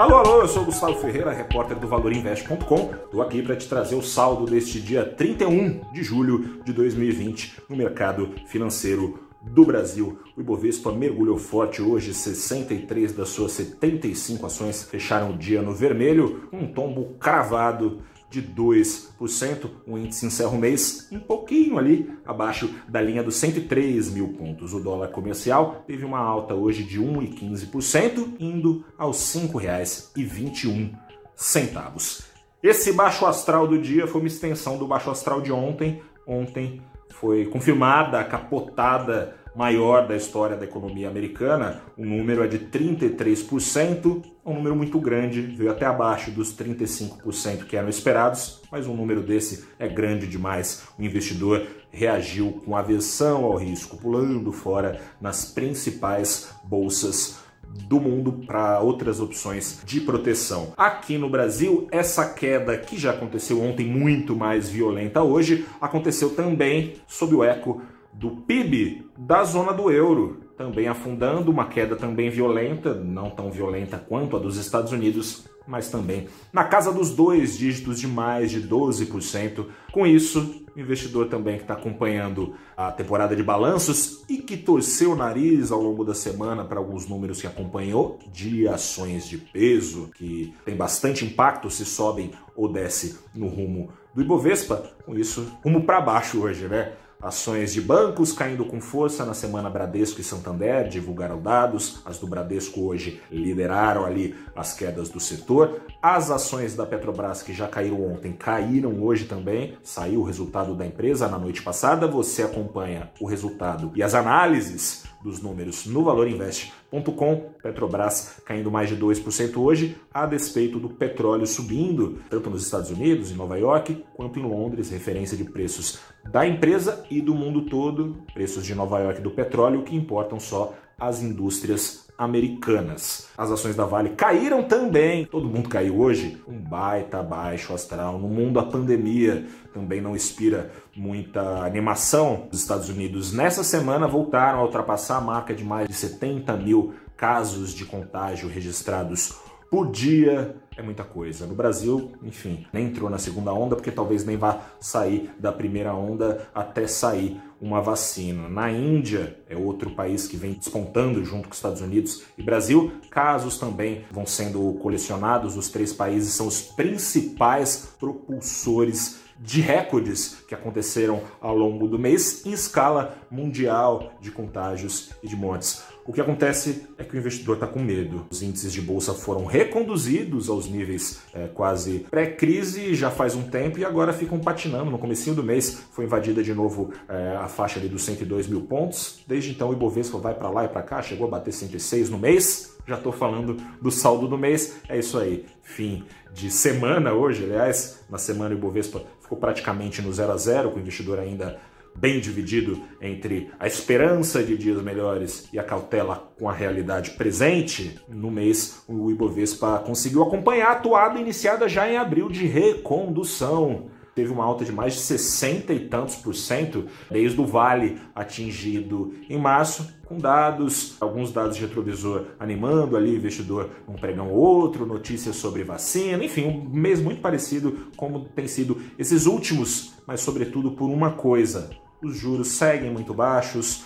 Alô, alô, eu sou o Gustavo Ferreira, repórter do ValorInvest.com. Estou aqui para te trazer o saldo deste dia 31 de julho de 2020 no mercado financeiro do Brasil. O Ibovespa mergulhou forte hoje, 63 das suas 75 ações fecharam o dia no vermelho, um tombo cravado de 2%. O índice encerra o mês um pouquinho ali abaixo da linha dos 103 mil pontos. O dólar comercial teve uma alta hoje de 1,15%, indo aos R$ 5,21. Esse baixo astral do dia foi uma extensão do baixo astral de ontem. Ontem foi confirmada a capotada maior da história da economia americana, o número é de 33%, um número muito grande, veio até abaixo dos 35% que eram esperados, mas um número desse é grande demais. O investidor reagiu com aversão ao risco, pulando fora nas principais bolsas do mundo para outras opções de proteção. Aqui no Brasil, essa queda que já aconteceu ontem, muito mais violenta hoje, aconteceu também sob o eco do PIB da zona do euro, também afundando, uma queda também violenta, não tão violenta quanto a dos Estados Unidos, mas também na casa dos dois dígitos de mais de 12%. Com isso, o investidor também que está acompanhando a temporada de balanços e que torceu o nariz ao longo da semana para alguns números que acompanhou de ações de peso, que tem bastante impacto se sobem ou desce no rumo do Ibovespa, com isso, rumo para baixo hoje, né? Ações de bancos caindo com força na semana Bradesco e Santander divulgaram dados. As do Bradesco hoje lideraram ali as quedas do setor. As ações da Petrobras que já caíram ontem caíram hoje também. Saiu o resultado da empresa na noite passada. Você acompanha o resultado e as análises dos números no valorinvest.com. Petrobras caindo mais de 2% hoje, a despeito do petróleo subindo, tanto nos Estados Unidos, em Nova York, quanto em Londres, referência de preços da empresa e do mundo todo, preços de Nova York do petróleo que importam só as indústrias americanas. As ações da Vale caíram também. Todo mundo caiu hoje. Um baita baixo astral. No mundo, a pandemia também não inspira muita animação. Os Estados Unidos, nessa semana, voltaram a ultrapassar a marca de mais de 70 mil casos de contágio registrados por dia é muita coisa. No Brasil, enfim, nem entrou na segunda onda porque talvez nem vá sair da primeira onda até sair uma vacina. Na Índia, é outro país que vem despontando junto com os Estados Unidos e Brasil. Casos também vão sendo colecionados. Os três países são os principais propulsores de recordes que aconteceram ao longo do mês em escala mundial de contágios e de mortes. O que acontece é que o investidor está com medo. Os índices de bolsa foram reconduzidos aos níveis é, quase pré-crise já faz um tempo e agora ficam patinando. No comecinho do mês foi invadida de novo é, a faixa ali dos 102 mil pontos. Desde então o Ibovespa vai para lá e para cá, chegou a bater 106 no mês. Já estou falando do saldo do mês. É isso aí. Fim de semana hoje, aliás, na semana o Ibovespa ficou praticamente no 0 a 0, com o investidor ainda bem dividido entre a esperança de dias melhores e a cautela com a realidade presente, no mês o Ibovespa conseguiu acompanhar a atuada iniciada já em abril de recondução. Teve uma alta de mais de 60 e tantos por cento desde o vale atingido em março, com dados, alguns dados de retrovisor animando ali investidor um pregão ou outro, notícias sobre vacina, enfim, um mês muito parecido como tem sido esses últimos, mas sobretudo por uma coisa, os juros seguem muito baixos,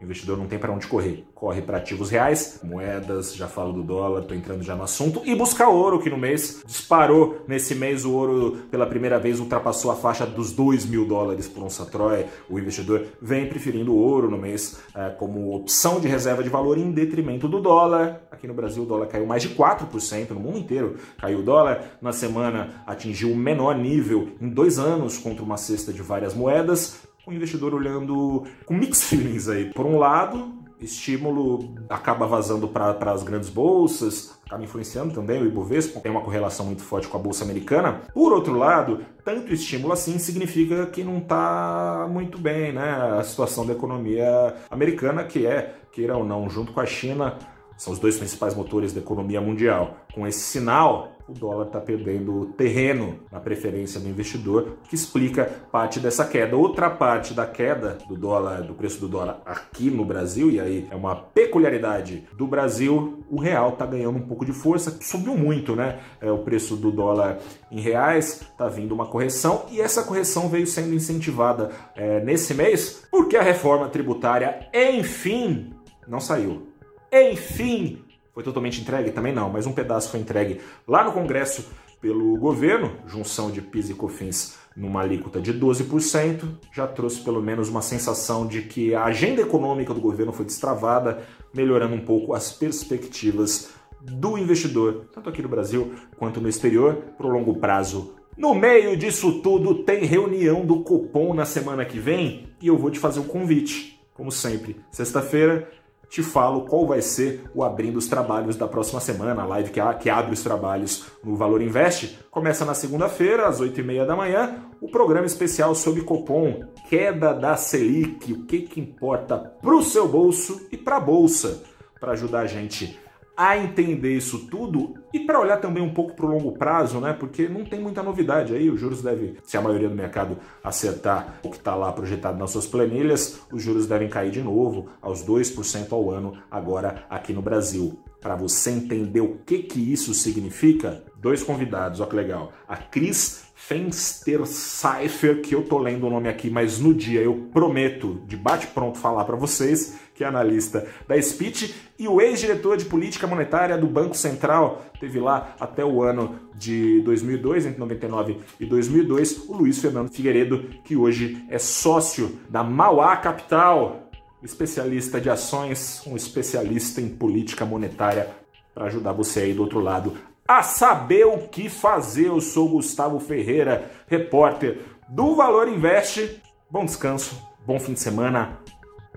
o investidor não tem para onde correr. Corre para ativos reais, moedas, já falo do dólar, estou entrando já no assunto, e buscar ouro, que no mês disparou. Nesse mês, o ouro, pela primeira vez, ultrapassou a faixa dos 2 mil dólares por onça Troy. O investidor vem preferindo o ouro no mês é, como opção de reserva de valor em detrimento do dólar. Aqui no Brasil, o dólar caiu mais de 4%, no mundo inteiro caiu o dólar. Na semana, atingiu o menor nível em dois anos contra uma cesta de várias moedas o investidor olhando com mixed feelings aí. Por um lado, estímulo acaba vazando para as grandes bolsas, acaba influenciando também o Ibovespa, tem uma correlação muito forte com a bolsa americana. Por outro lado, tanto estímulo assim significa que não está muito bem, né? A situação da economia americana, que é, queira ou não, junto com a China, são os dois principais motores da economia mundial. Com esse sinal, o dólar está perdendo terreno na preferência do investidor, que explica parte dessa queda. Outra parte da queda do dólar, do preço do dólar aqui no Brasil, e aí é uma peculiaridade do Brasil, o real está ganhando um pouco de força, subiu muito, né? É, o preço do dólar em reais está vindo uma correção e essa correção veio sendo incentivada é, nesse mês porque a reforma tributária, enfim, não saiu. Enfim, foi totalmente entregue? Também não, mas um pedaço foi entregue lá no Congresso pelo governo, junção de PIS e COFINS numa alíquota de 12%, já trouxe pelo menos uma sensação de que a agenda econômica do governo foi destravada, melhorando um pouco as perspectivas do investidor, tanto aqui no Brasil quanto no exterior, para o longo prazo. No meio disso tudo, tem reunião do Copom na semana que vem e eu vou te fazer um convite. Como sempre, sexta-feira, te falo qual vai ser o abrindo os trabalhos da próxima semana, a live que, abre os trabalhos no Valor Invest. Começa na segunda-feira, às 8h30 da manhã, o programa especial sobre Copom, queda da Selic, o que, que importa para o seu bolso e para a Bolsa, para ajudar a gente a entender isso tudo e para olhar também um pouco para o longo prazo, né? Porque não tem muita novidade aí. Os juros devem, se a maioria do mercado acertar o que está lá projetado nas suas planilhas, os juros devem cair de novo aos 2% ao ano agora aqui no Brasil. Para você entender o que, que isso significa, dois convidados, olha que legal. A Cris Fenster Cypher, que eu tô lendo o nome aqui, mas no dia eu prometo de bate-pronto falar para vocês, que é analista da Speech, e o ex-diretor de política monetária do Banco Central, teve lá até o ano de 2002, entre 99 e 2002, o Luiz Fernando Figueiredo, que hoje é sócio da Mauá Capital, especialista de ações, um especialista em política monetária para ajudar você aí do outro lado a saber o que fazer. Eu sou Gustavo Ferreira, repórter do Valor Investe. Bom descanso, bom fim de semana.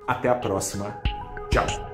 Até a próxima. Tchau.